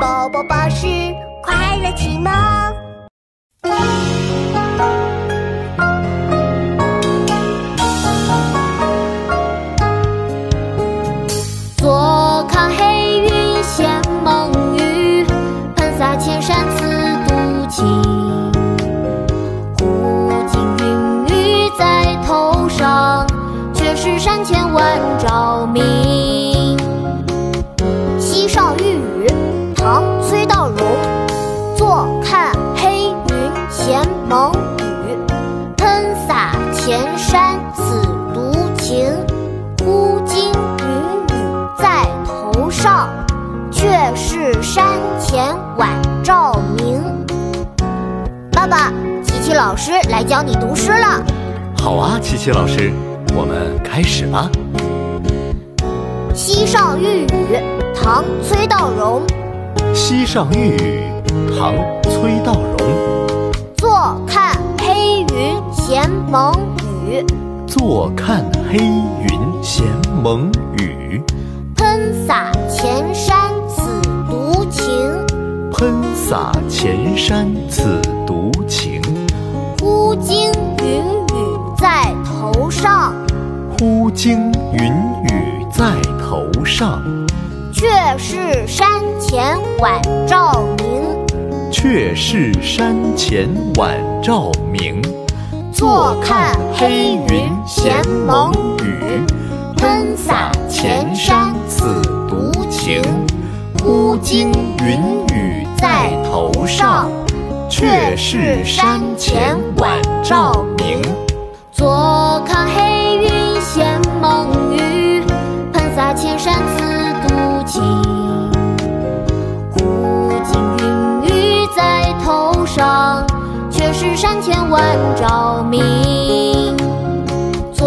宝宝巴士快乐启蒙。坐看黑云现蒙雨，喷洒千山次独晴。忽惊云雨在头上，却是山前晚照明。《洒千山此独晴。忽惊云雨在头上，却是山前晚照明。爸爸，琪琪老师来教你读诗了。好啊，琪琪老师，我们开始吧。《溪上遇雨》唐·崔道融。《溪上遇雨》唐·崔道融。坐看黑云闲蒙雨，坐看黑云闲蒙雨。喷洒前山此独晴。喷洒前山此独晴。忽惊云雨在头上，忽惊云雨在头上，却是山前晚照明。却是山前晚照明。坐看黑独晴。忽惊云雨在头上，却是山前晚照明。坐看黑云闲蒙雨，喷洒千山次独晴。忽惊云雨在头上，却是山前晚照明。坐